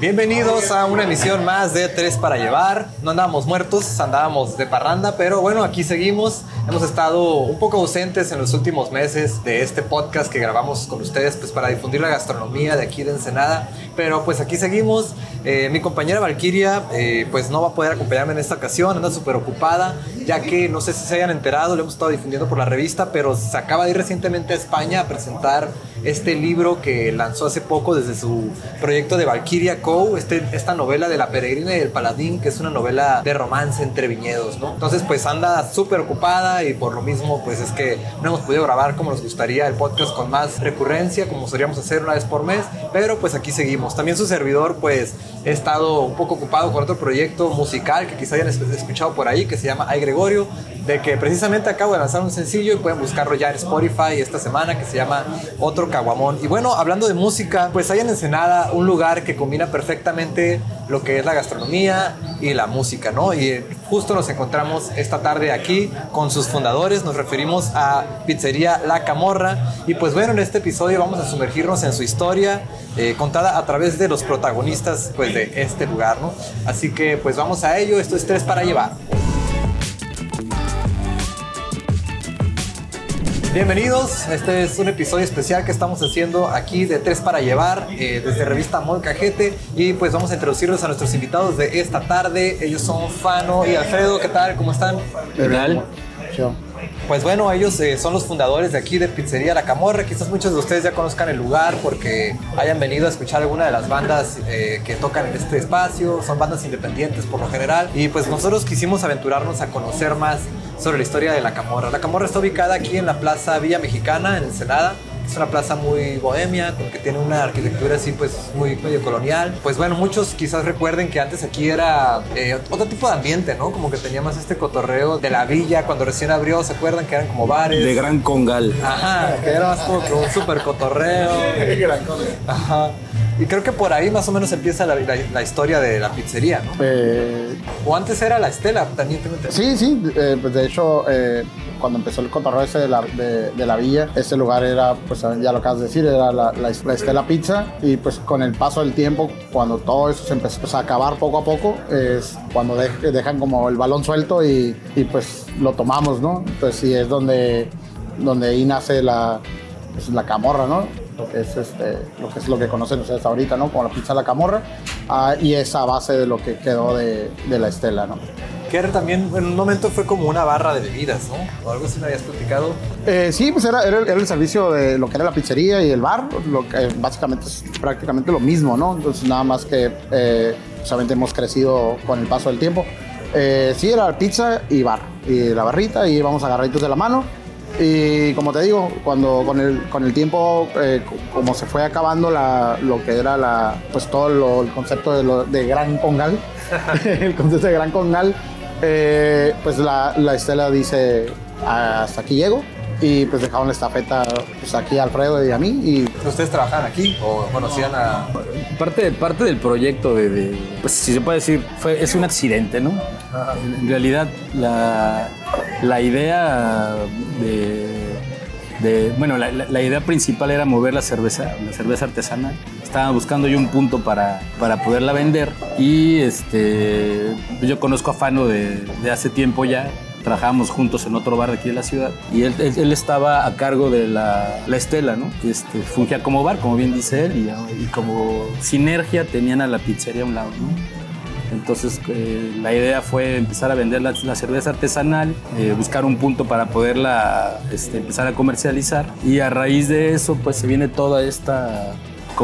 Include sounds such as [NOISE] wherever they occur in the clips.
Bienvenidos a una emisión más de Tres para Llevar. No andábamos muertos, andábamos de parranda, pero bueno, aquí seguimos. Hemos estado un poco ausentes en los últimos meses de este podcast que grabamos con ustedes pues para difundir la gastronomía de aquí de Ensenada. Pero pues aquí seguimos. Eh, mi compañera Valkyria eh, pues no va a poder acompañarme en esta ocasión, anda súper ocupada, ya que no sé si se hayan enterado, lo hemos estado difundiendo por la revista, pero se acaba de ir recientemente a España a presentar este libro que lanzó hace poco desde su proyecto de Valkyria Co, este, esta novela de la peregrina y el paladín, que es una novela de romance entre viñedos, ¿no? Entonces pues anda súper ocupada y por lo mismo pues es que no hemos podido grabar como nos gustaría el podcast con más recurrencia, como solíamos hacer una vez por mes, pero pues aquí seguimos. También su servidor pues he estado un poco ocupado con otro proyecto musical que quizá hayan escuchado por ahí, que se llama Ay Gregorio, de que precisamente acabo de lanzar un sencillo y pueden buscarlo ya en Spotify esta semana, que se llama Otro Caguamón. Y bueno, hablando de música, pues hay en Ensenada un lugar que combina perfectamente lo que es la gastronomía y la música, ¿no? Y justo nos encontramos esta tarde aquí con sus fundadores, nos referimos a Pizzería La Camorra. Y pues bueno, en este episodio vamos a sumergirnos en su historia, eh, contada a través de los protagonistas pues, de este lugar, ¿no? Así que pues vamos a ello, esto es Tres para Llevar. Bienvenidos, este es un episodio especial que estamos haciendo aquí de Tres para Llevar, eh, desde revista Molcajete, y pues vamos a introducirlos a nuestros invitados de esta tarde. Ellos son Fano y Alfredo, ¿qué tal? ¿Cómo están? ¿Qué tal? Pues bueno, ellos eh, son los fundadores de aquí de Pizzería La Camorra. Quizás muchos de ustedes ya conozcan el lugar porque hayan venido a escuchar alguna de las bandas eh, que tocan en este espacio. Son bandas independientes por lo general. Y pues nosotros quisimos aventurarnos a conocer más sobre la historia de La Camorra. La Camorra está ubicada aquí en la Plaza Villa Mexicana, en Ensenada. Es una plaza muy bohemia, que tiene una arquitectura así pues muy medio colonial. Pues bueno, muchos quizás recuerden que antes aquí era eh, otro tipo de ambiente, ¿no? Como que tenía más este cotorreo de la villa cuando recién abrió, ¿se acuerdan que eran como bares? De Gran Congal. Ajá, que era más como que un súper cotorreo. [LAUGHS] Gran Congal. Ajá. Y creo que por ahí más o menos empieza la, la, historia de la pizzería, ¿no? Eh, o antes era la Estela, también tengo Sí, sí, eh, pues de hecho, eh, cuando empezó el cotorreo ese de la, de, la, villa, ese lugar era, pues ya lo acabas de decir, era la, la, Estela Pizza. Y pues con el paso del tiempo, cuando todo eso se empezó pues, a acabar poco a poco, es cuando dejan como el balón suelto y, y, pues lo tomamos, ¿no? Entonces sí, es donde, donde ahí nace la, pues, la camorra, ¿no? Lo que es, este, lo, que es lo que conocen ustedes ahorita, ¿no? Como la pizza la camorra, ah, y esa base de lo que quedó de, de la estela, ¿no? Que también en un momento fue como una barra de bebidas, ¿no? O algo así me habías platicado. Eh, sí, pues era, era, el servicio de lo que era la pizzería y el bar, lo que básicamente es prácticamente lo mismo, ¿no? Entonces nada más que eh, solamente hemos crecido con el paso del tiempo. Eh, sí, era pizza y bar, y la barrita, y íbamos agarraditos de la mano y como te digo, cuando con el, con el tiempo, eh, como se fue acabando lo que era la, pues todo el concepto de, lo, de Gran Congal, [LAUGHS] el concepto de Gran Congal, eh, pues la Estela dice, hasta aquí llego y pues dejaron la estafeta pues aquí a Alfredo y a mí y ustedes trabajan aquí o conocían a parte parte del proyecto de, pues si se puede decir fue es un accidente no en realidad la, la idea de, bueno la, la, idea principal era mover la cerveza la cerveza artesanal estaba buscando yo un punto para, para poderla vender y este yo conozco a Fano de, de hace tiempo ya trabajábamos juntos en otro bar de aquí de la ciudad y él, él, estaba a cargo de la, la, Estela, ¿no? Este, fungía como bar, como bien dice él, y, como sinergia tenían a la pizzería a un lado, ¿no? Entonces eh, la idea fue empezar a vender la, la cerveza artesanal, eh, buscar un punto para poderla este, empezar a comercializar y a raíz de eso pues se viene toda esta,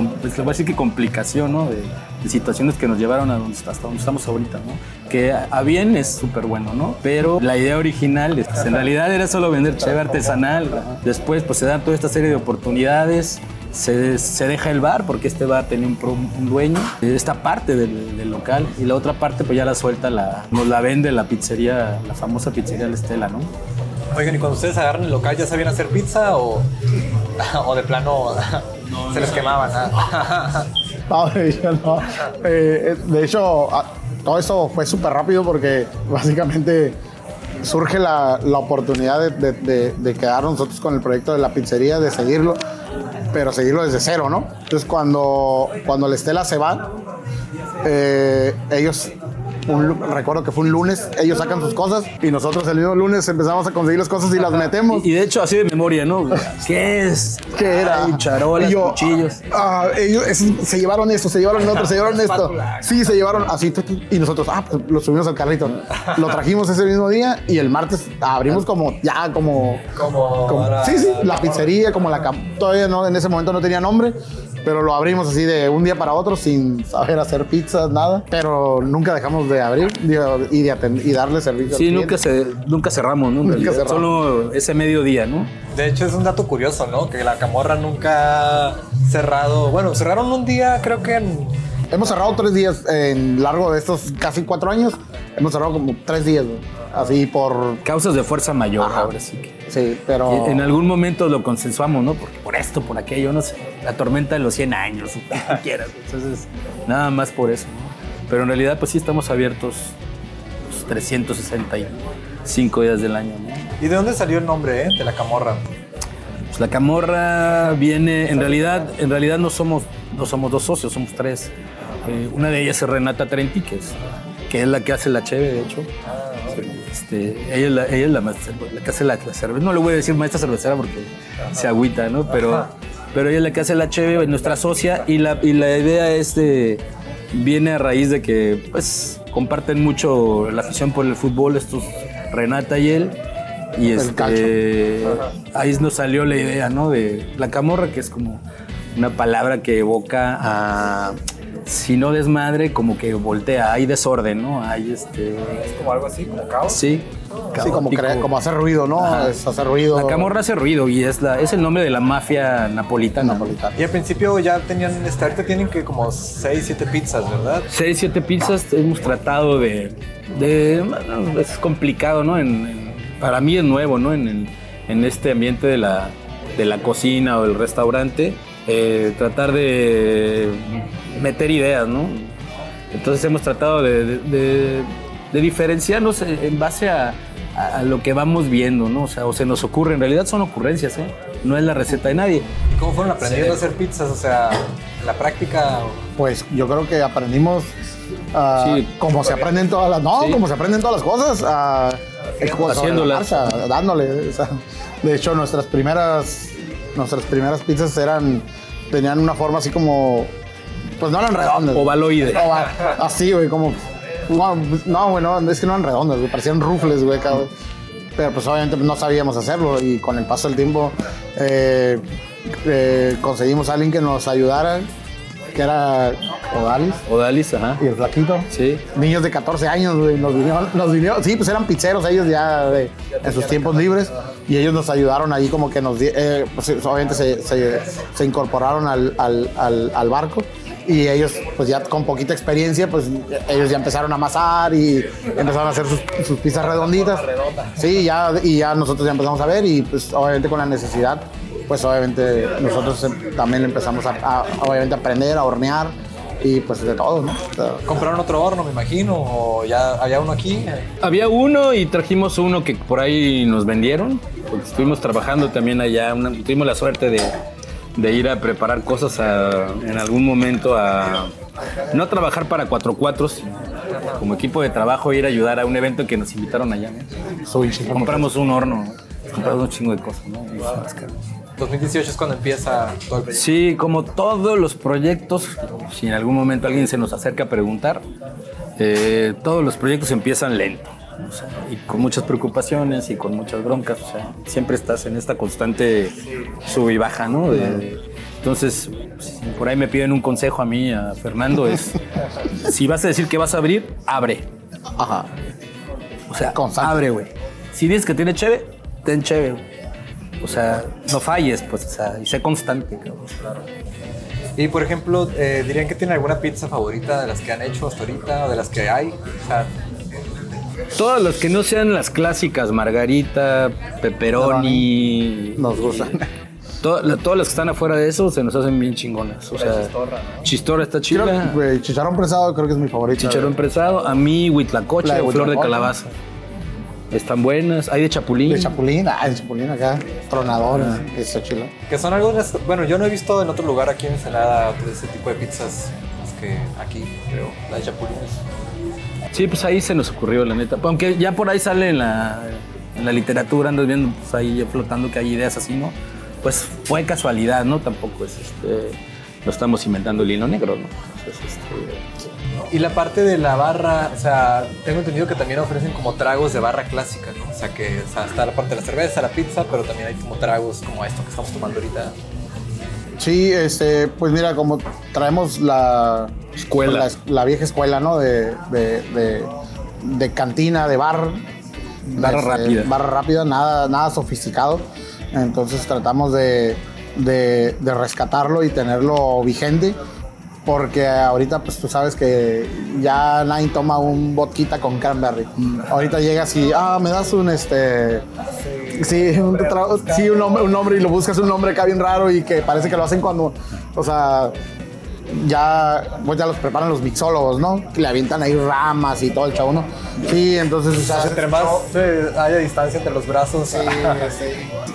pues, voy a decir que complicación, ¿no? De, situaciones que nos llevaron a donde, hasta donde estamos ahorita, ¿no? Que a bien es súper bueno, ¿no? Pero la idea original, en realidad era solo vender cheve artesanal. Después, pues se dan toda esta serie de oportunidades. Se, se, deja el bar porque este bar tenía un, un dueño, esta parte del, del, local y la otra parte pues ya la suelta, la, nos la vende la pizzería, la famosa pizzería La Estela, ¿no? Oigan, ¿y cuando ustedes agarran el local ya sabían hacer pizza o, [LAUGHS] o de plano [LAUGHS] se les quemaban? [LAUGHS] No, de hecho, no. Eh, de hecho, todo eso fue súper rápido porque básicamente surge la, la oportunidad de, de, de, quedar nosotros con el proyecto de la pizzería, de seguirlo, pero seguirlo desde cero, ¿no? Entonces, cuando, cuando la Estela se va, eh, ellos un recuerdo que fue un lunes, ellos sacan sus cosas y nosotros el mismo lunes empezamos a conseguir las cosas y las metemos. Y de hecho, así de memoria, ¿no? ¿Qué es? ¿Qué era? Ay, charolas, Y yo, cuchillos. ah, ellos es- se llevaron esto, se llevaron otro, se llevaron [LAUGHS] esto. Sí, se llevaron así. Y nosotros, ah, pues lo subimos al carrito. Lo trajimos ese mismo día y el martes abrimos como, ya, como. Como, como- sí, sí, la pizzería, como la. cam- Todavía no, en ese momento no tenía nombre. Pero lo abrimos así de un día para otro sin saber hacer pizzas, nada. Pero nunca dejamos de abrir digo, y, de atend- y darle servicio. Sí, al nunca, se, nunca cerramos, ¿no? Nunca cerramos. Solo ese mediodía, ¿no? De hecho, es un dato curioso, ¿no? Que la camorra nunca ha cerrado. Bueno, cerraron un día, creo que en. Hemos cerrado tres días en largo de estos casi cuatro años. Hemos cerrado como tres días, así por. Causas de fuerza mayor, Ajá. ahora sí que. Sí, pero. Y En algún momento lo consensuamos, ¿no? Porque por esto, por aquello, no sé. La tormenta de los 100 años, lo que quieras. Entonces, nada más por eso, ¿no? Pero en realidad, pues sí estamos abiertos los 365 días del año, ¿no? ¿Y de dónde salió el nombre, eh? De la camorra. Pues la camorra viene, en realidad, en realidad no somos, no somos dos socios, somos tres. Eh, una de ellas es Renata Trenti, que es, la que hace la cheve, de hecho. Este, ella es la, ella es la, maestra- la que hace la, la cerveza. No le voy a decir maestra cervecera porque se agüita, ¿no? Pero, pero ella es la que hace la cheve, es nuestra socia, y la, y la idea es de, viene a raíz de que, pues, comparten mucho la afición por el fútbol, estos Renata y él. Y El este, ahí nos salió la idea, ¿no? De la camorra, que es como una palabra que evoca a, si no desmadre, como que voltea, hay desorden, ¿no? Hay este, Como algo así, como caos. sí. Sí, como, crea- como hacer ruido, ¿no? Ajá. Es hacer ruido. La camorra hace ruido y es, la, es el nombre de la mafia napolitana. napolitana. Y al principio ya tenían. este, ahorita tienen que como 6, 7 pizzas, ¿verdad? Seis, siete pizzas hemos tratado de... de- bueno, es complicado, ¿no? En- en- para mí es nuevo, ¿no? En, en- en este ambiente de la, de la cocina o del restaurante, eh, tratar de meter ideas, ¿no? Entonces hemos tratado de, de- de- de diferenciarnos en base a, a- a lo que vamos viendo, ¿no? O sea, o se nos ocurre, en realidad son ocurrencias, ¿eh? No es la receta de nadie. ¿Y cómo fueron aprendiendo a hacer pizzas? O sea, en la práctica. Pues yo creo que aprendimos Sí. como se aprenden todas las. No, Sí. como se aprenden todas las cosas. sobre la Haciéndolas. marcha, dándole. o sea, de hecho, nuestras primeras. Nuestras primeras pizzas eran. Tenían una forma así como. Pues no eran redondas. Ovaloide. Ova- Así, güey, como. No, güey, no, es que no eran redondas, güey, parecían rufles, güey, cabrón. Pero pues obviamente no sabíamos hacerlo y con el paso del tiempo eh, eh, conseguimos a alguien que nos ayudara, que era Odalis Odalis, ajá. y el flaquito. Sí. Niños de 14 años, güey, nos vinieron, nos vinieron, sí, pues eran pizzeros ellos ya de- en sus tiempos libres y ellos nos ayudaron ahí como que nos, eh, pues, obviamente se, se- se incorporaron al, al- al- al barco y ellos, pues ya con poquita experiencia, pues ellos ya empezaron a amasar y empezaron a hacer sus, sus pizzas redonditas. Sí, ya, y ya nosotros ya empezamos a ver y pues obviamente con la necesidad, pues obviamente nosotros em- también empezamos a, a- obviamente a aprender, a hornear y pues de todo, ¿no? O sea, ¿Compraron otro horno, me imagino? ¿O ya había uno aquí? Había uno y trajimos uno que por ahí nos vendieron, porque estuvimos trabajando también allá, una- tuvimos la suerte de, de ir a preparar cosas a- en algún momento a no trabajar para cuatro cuatros, sino como equipo de trabajo ir a ayudar a un evento que nos invitaron allá. ¿no? Compramos un horno, compramos un chingo de cosas. ¿no? Y fue más caro. 2018 es cuando empieza todo el proyecto. Sí, como todos los proyectos, si en algún momento alguien se nos acerca a preguntar, eh, todos los proyectos empiezan lento. O sea, y con muchas preocupaciones y con muchas broncas, o sea, siempre estás en esta constante sub y baja, ¿no? De- entonces, si por ahí me piden un consejo a mí, a Fernando, es, [LAUGHS] si vas a decir que vas a abrir, abre. Ajá. O sea, Constante. abre, güey. Si dices que tiene cheve, ten cheve, güey. O sea, no falles, pues, o sea, y sé constante, cabrón. Y por ejemplo, eh, ¿dirían que tiene alguna pizza favorita de las que han hecho hasta ahorita o de las que hay? O sea, Todas las que no sean las clásicas, margarita, pepperoni. Nos gustan. to- la- todas las que están afuera de eso se nos hacen bien chingonas. O sea, chistorra, está Creo chida. güey, chicharrón prensado creo que es mi favorito. Chicharrón prensado. A mí, huitlacoche La de o flor de calabaza. Están buenas. Hay de chapulín. De chapulín, ah, de chapulín acá. Tronador, está chido. que son algunas. Bueno, yo no he visto en otro lugar aquí en Ensenada ese tipo de pizzas. que aquí, creo, la de Chapulines. Sí, pues ahí se nos ocurrió, la neta. Aunque ya por ahí sale en la, en la literatura, andas viendo pues ahí flotando que hay ideas así, ¿no? Pues fue casualidad, ¿no? Tampoco es este. No estamos inventando el hilo negro, ¿no? Este, Y la parte de la barra, o sea, tengo entendido que también ofrecen como tragos de barra clásica, ¿no? O sea, que está la parte de la cerveza, la pizza, pero también hay como tragos como esto que estamos tomando ahorita. Sí, este, pues mira, como traemos la Escuela. la, la vieja escuela, ¿no? De, de, de- de cantina, de bar. Barra Este, rápida. Barra rápida, nada, nada sofisticado. Entonces tratamos de, de- de rescatarlo y tenerlo vigente. Porque ahorita, pues tú sabes que ya nadie toma un vodquita con cranberry. Ahorita llegas y, ah, me das un este. Sí, un, sí, un nombre, un nombre y lo buscas un nombre acá bien raro y que parece que lo hacen cuando, o sea, ya, pues ya los preparan los mixólogos, ¿no? Que le avientan ahí ramas y todo el chavo, ¿no? Sí, entonces, o sea, Entre más haya distancia entre los brazos,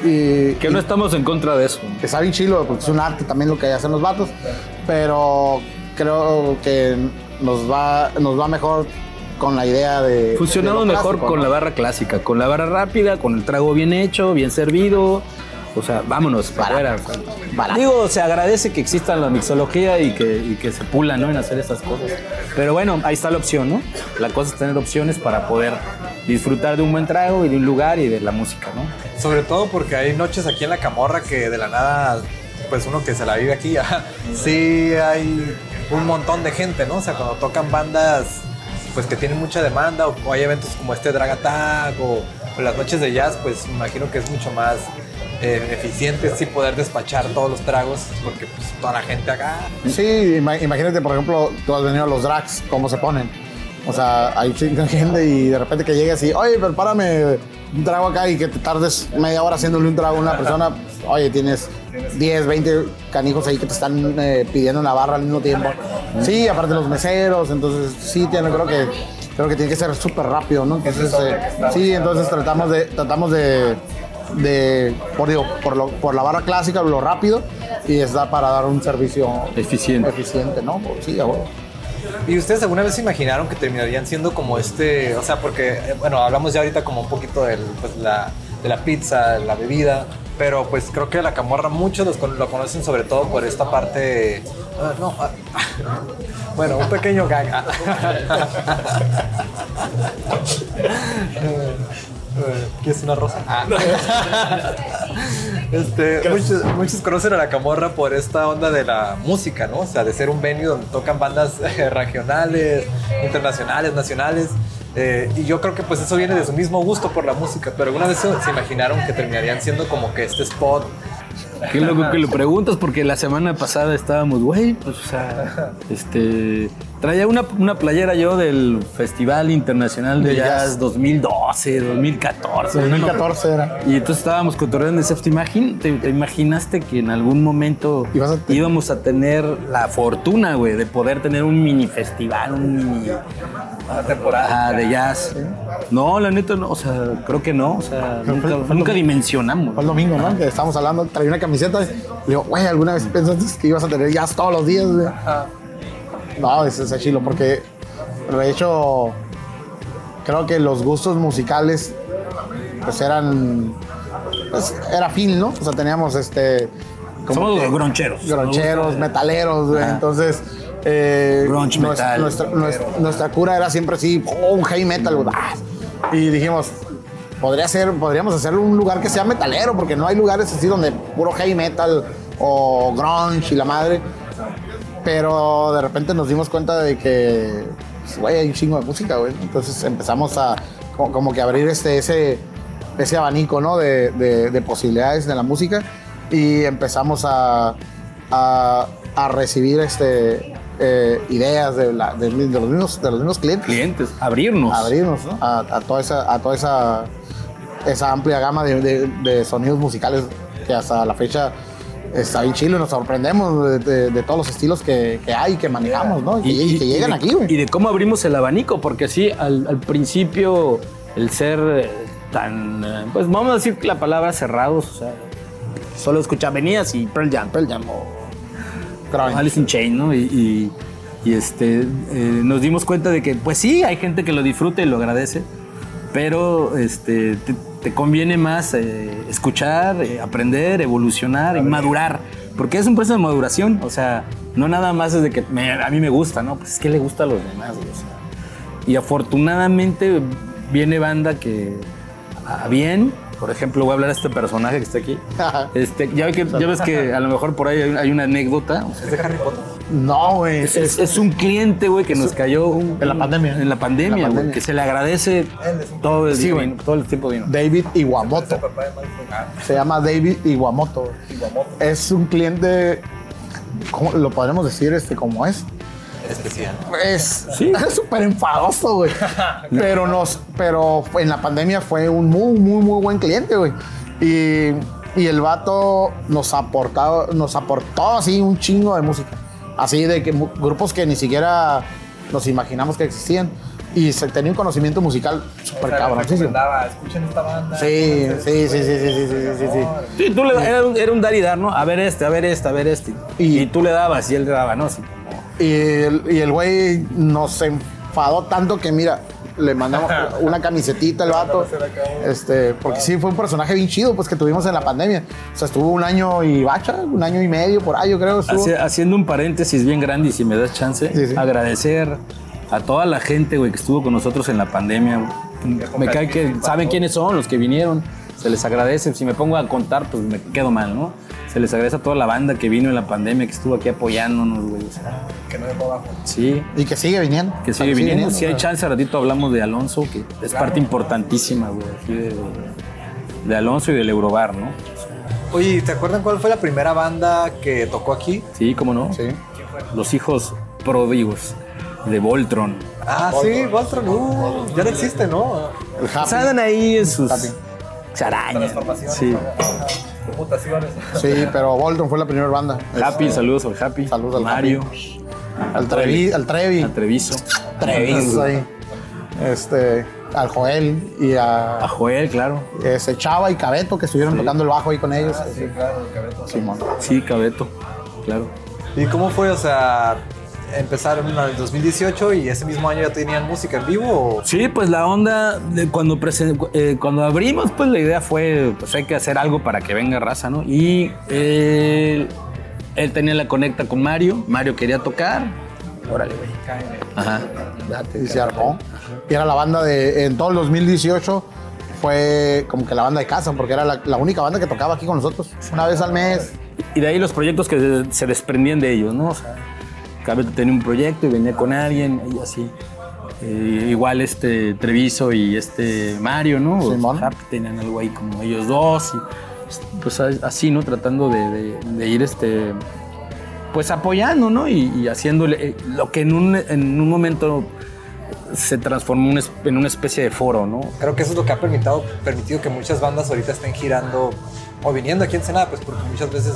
y, que no estamos en contra de eso. que está bien chilo, porque es un arte también lo que hacen los vatos, pero creo que nos va, nos va mejor con la idea de... Lo mejor clásico, con ¿no? la barra clásica, con la barra rápida, con el trago bien hecho, bien servido. O sea, vámonos para afuera. Digo, se agradece que exista la mixología y que, y que se pula, ¿no? En hacer esas cosas. Pero bueno, ahí está la opción, ¿no? La cosa es tener opciones para poder disfrutar de un buen trago y de un lugar y de la música, ¿no? Sobre todo porque hay noches aquí en la Camorra que de la nada, pues uno que se la vive aquí, [LAUGHS] ajá, sí hay un montón de gente, ¿no? O sea, cuando tocan bandas pues que tienen mucha demanda o, o hay eventos como este Drag Attack o, o las noches de jazz, pues me imagino que es mucho más eh, eficiente sí poder despachar todos los tragos porque pues toda la gente acá. Sí, ima- imagínate, por ejemplo, tú has venido a los drags, cómo se ponen. O sea, hay chinga gente y de repente que llegas y, oye, prepárame un trago acá y que te tardes media hora haciéndole un trago a una persona. pues, oye, tienes 10, 20 canijos ahí que te están eh, pidiendo una barra al mismo tiempo. Sí, aparte los meseros, entonces sí, tiene, creo que creo que tiene que ser súper rápido, ¿no? Entonces, eh, sí, entonces tratamos de, tratamos de, de por, digo, por, lo- por la barra clásica, lo rápido, y está para dar un servicio Eficiente. eficiente, ¿no? Sí, a. ¿Y ustedes alguna vez se imaginaron que terminarían siendo como este, o sea, porque, eh, bueno, hablamos ya ahorita como un poquito del, pues, la, de la pizza, la bebida, pero pues creo que la camorra muchos los lo conocen sobre todo por esta parte, ah, no, ah, [LAUGHS] bueno, un pequeño gag. [LAUGHS] [LAUGHS] ¿Qué es una rosa? Ah. [LAUGHS] Este, muchos, muchos conocen a la camorra por esta onda de la música, ¿no? O sea, de ser un venue donde tocan bandas eh, regionales, internacionales, nacionales. Eh, y yo creo que pues eso viene de su mismo gusto por la música, pero alguna vez se, se imaginaron que terminarían siendo como que este spot. Qué loco que lo preguntas porque la semana pasada estábamos, güey, pues, o sea, [LAUGHS] este, traía una, una playera yo del Festival Internacional de De Jazz, Jazz. 2012, 2014. ¿no? 2014 era. Y entonces estábamos cotorreando y ¿te, imagin- te, te imaginaste que en algún momento Ibas a te- íbamos a tener la fortuna, güey, de poder tener un mini festival, un mini temporada de jazz? No, la neta, no, o sea, creo que no, o sea, nunca, fue- dimensionamos. Fue el domingo, ¿no? Que estábamos hablando, traía una camiseta. y Le digo, güey, ¿alguna vez pensaste que ibas a tener jazz todos los días? güey?" No, es, es chilo, porque de hecho, creo que los gustos musicales, pues eran. Pues era fin, ¿no? O sea, teníamos este. como Somos que- groncheros. Groncheros, metaleros, güey. Entonces. Eh, Grunge, nuestra, metal. Nuestra, nuestra- nuestra cura era siempre así, oh, un heavy metal, güey. Y dijimos, podría ser, podríamos hacer un lugar que sea metalero, porque no hay lugares así donde puro heavy metal o grunge y la madre. Pero de repente nos dimos cuenta de que, pues, güey, hay un chingo de música, güey. Entonces empezamos a como, como que abrir este, ese, ese abanico, ¿no? De, de- de posibilidades de la música y empezamos a, a, a recibir este, eh, ideas de, la- de- de los mismos, de los mismos clientes clientes, abrirnos. abrirnos ¿no? a, a toda esa a toda esa esa amplia gama de, de- de sonidos musicales que hasta la fecha está bien chilo y nos sorprendemos de, de- de todos los estilos que, que hay que manejamos ¿no? y, y que llegan de- aquí güey Y de cómo abrimos el abanico, porque sí, al, al principio el ser eh, tan, eh, pues vamos a decir la palabra cerrados, o sea, solo escucha venías y Pearl Jam, Pearl Jam o Crunch. Alice in Chains, ¿no? Y, este, eh, nos dimos cuenta de que, pues sí, hay gente que lo disfruta y lo agradece, pero este, te, te conviene más eh, escuchar, eh, aprender, evolucionar y madurar. Porque es un proceso de maduración, o sea, no nada más es de que me- a mí me gusta, ¿no? Pues es que le gusta a los demás, o sea. Y afortunadamente viene banda que, a bien, por ejemplo, voy a hablar de este personaje que está aquí. Este, ya, ve que- ya ves que a lo mejor por ahí hay, una anécdota. ¿Es de Harry Potter? No, güey. es, es- es un cliente, güey, que nos cayó un- En la pandemia. En la pandemia, güey, que se le agradece todo el, Sí, vino, todo el tiempo vino. David Iwamoto. Se llama David Iwamoto. Es un cliente, ¿cómo lo podremos decir este cómo es? Especial. Es Sí. es [LAUGHS] súper enfadoso, güey. [LAUGHS] Pero nos, pero en la pandemia fue un muy, muy, muy buen cliente, güey. Y, y el vato nos aportado, nos aportó así un chingo de música. Así de que grupos que ni siquiera nos imaginamos que existían. Y se tenía un conocimiento musical súper cabrón. Escuchen esta banda. Sí, sí, sí, sí, sí, sí, sí, sí, tú le, era, un, era un dar y dar, ¿no? A ver este, a ver este, a ver este. Y, tú le dabas y él le daba, ¿no? Así. Y el güey nos enfadó tanto que, mira, le mandamos [LAUGHS] una camisetita al vato. Este, porque sí, fue un personaje bien chido, pues que tuvimos en la pandemia. O sea, estuvo un año y bacha, un año y medio por ahí, yo creo. Estuvo. Haci- haciendo un paréntesis bien grande y si me das chance, Sí, sí. agradecer a toda la gente, güey, que estuvo con nosotros en la pandemia. Me cae que saben quiénes son los que vinieron. Se les agradece. Si me pongo a contar, pues me quedo mal, ¿no? Se les agradece a toda la banda que vino en la pandemia, que estuvo aquí apoyándonos, güey. o sea, Que no dejó abajo. sí, Y que sigue viniendo. que sigue viniendo. Si hay chance, ratito hablamos de Alonso, que es parte importantísima, güey, aquí de, de Alonso y del Eurobar, ¿no? Oye, ¿te acuerdan cuál fue la primera banda que tocó aquí? Sí, cómo no. Sí. Los hijos pródigos de Voltron. Ah, sí, Voltron. Uh, ya no existe, ¿no? El O Happy. sea, andan ahí en sus Happy. Charañas. Sí. Mutaciones. Sí, pero Bolton fue la primera banda. Happy, saludos al Happy. Saludos al Mario. Al Trevi. Al Trevi. Al Treviso. Treviso ahí. Este, al Joel y A a Joel, claro. ese Chava y Cabeto que estuvieron tocando el bajo ahí con ellos. Sí, claro, el cabeto. Simón. Sí, Cabeto. Claro. ¿Y cómo fue? O sea, empezaron en el 2018 y ese mismo año ya tenían música en vivo. ¿o? Sí, pues la onda de cuando presen- eh, cuando abrimos, pues la idea fue, pues hay que hacer algo para que venga raza, ¿no? Y él, él tenía la conecta con Mario. Mario quería tocar. Órale, güey. Ajá. Date, Y se armó. Y era la banda de. En todo el 2018 fue como que la banda de casa, porque era la, la única banda que tocaba aquí con nosotros. Una vez al mes. Y de ahí los proyectos que se- se desprendían de ellos, ¿no? O sea, Cabeto tenía un proyecto y venía con alguien y así. Eh, igual este Treviso y este Mario, ¿no? O. Happy tenían algo ahí como ellos dos. Y, pues a- así, ¿no? Tratando de, de- de ir este. Pues apoyando, ¿no? Y, y haciéndole eh, lo que en un, en un momento se transformó en una especie de foro, ¿no? Creo que eso es lo que ha permitido, permitido que muchas bandas ahorita estén girando o viniendo aquí en Ensenada, pues porque muchas veces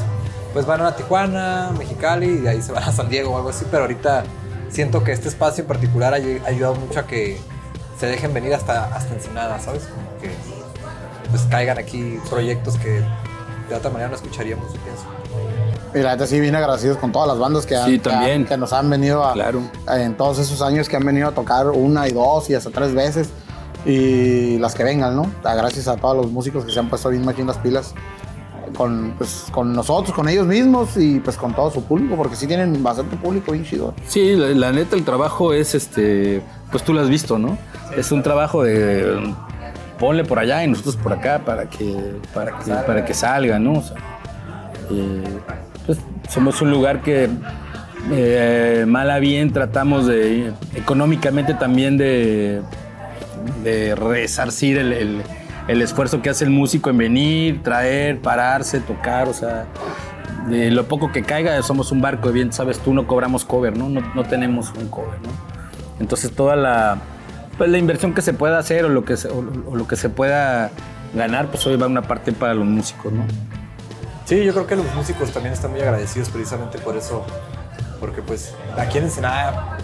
pues van a Tijuana, Mexicali y de ahí se van a San Diego o algo así, pero ahorita siento que este espacio en particular ha ayudado mucho a que se dejen venir hasta, hasta Ensenada, ¿sabes? Como que pues caigan aquí proyectos que de otra manera no escucharíamos, yo pienso. Y la neta sí, bien agradecidos con todas las bandas que, han- Sí, que también. que nos han venido a. Claro. En todos esos años que han venido a tocar una y dos y hasta tres veces. Y las que vengan, ¿no? Gracias a todos los músicos que se han puesto bien machín las pilas. Con, pues, con nosotros, con ellos mismos y pues con todo su público, porque sí tienen bastante público bien chido. Sí, la, neta, el trabajo es este. Pues tú lo has visto, ¿no? es un trabajo de. Ponle por allá y nosotros por acá para que, para que, para que salga, ¿no? O sea, eh, pues somos un lugar que eh, mal a bien tratamos de económicamente también de, de resarcir el- el esfuerzo que hace el músico en venir, traer, pararse, tocar, o sea, de lo poco que caiga, somos un barco bien, sabes tú, no cobramos cover, ¿no? No, no tenemos un cover, ¿no? Entonces toda la, pues, la inversión que se pueda hacer o lo que se, o, lo que se pueda ganar, pues hoy va una parte para los músicos, ¿no? Sí, yo creo que los músicos también están muy agradecidos precisamente por eso, porque pues aquí en Ensenada,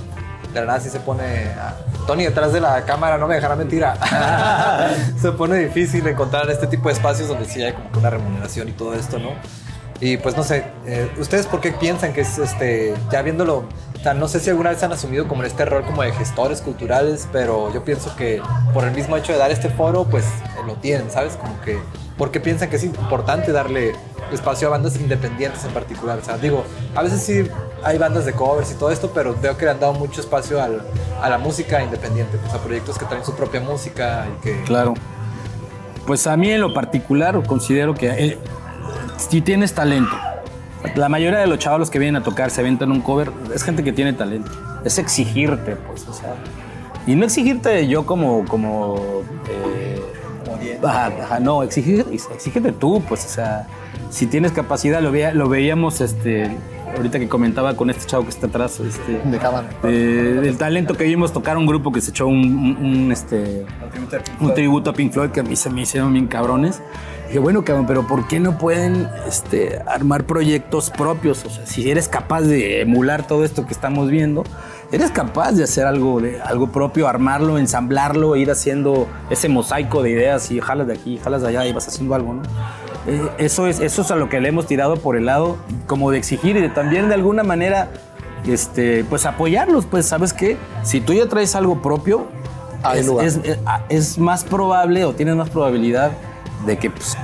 la nada sí se pone... a- Tony detrás de la cámara, no me dejará mentira. [LAUGHS] se pone difícil encontrar este tipo de espacios donde sí hay como que una remuneración y todo esto, ¿no? Y pues no sé, eh, ¿ustedes por qué piensan que es este, ya viéndolo O sea, no sé si alguna vez han asumido como este rol como de gestores culturales, pero yo pienso que por el mismo hecho de dar este foro, pues lo tienen, ¿sabes? Como que, porque piensan que es importante darle espacio a bandas independientes en particular. O sea, digo, a veces sí hay bandas de covers y todo esto, pero veo que le han dado mucho espacio a la música independiente, pues a proyectos que traen su propia música y que... Claro. Pues a mí en lo particular considero que eh, si tienes talento, la mayoría de los chavalos que vienen a tocar se aventan un cover, es gente que tiene talento. Es exigirte, pues, o sea. Y no exigirte yo como, como, eh, ajá, ajá, no, exigir, exígete tú, pues, o sea, si tienes capacidad, lo, veía- lo veíamos, este, ahorita que comentaba con este chavo que está atrás, este, De cámara. de- del talento que vimos tocar un grupo que se echó un, un- un, este, un tributo a Pink Floyd que a mí se me hicieron bien cabrones. Dije, bueno, cabrón, pero ¿por qué no pueden este, armar proyectos propios? O sea, si eres capaz de emular todo esto que estamos viendo, eres capaz de hacer algo, de, algo propio, armarlo, ensamblarlo, ir haciendo ese mosaico de ideas y jalas de aquí, jalas de allá y vas haciendo algo, ¿no? Eh, eso, es, eso es a lo que le hemos tirado por el lado como de exigir y de también de alguna manera este, pues apoyarlos, pues sabes qué, si tú ya traes algo propio, es, es- es- es más probable o tienes más probabilidad de que pues,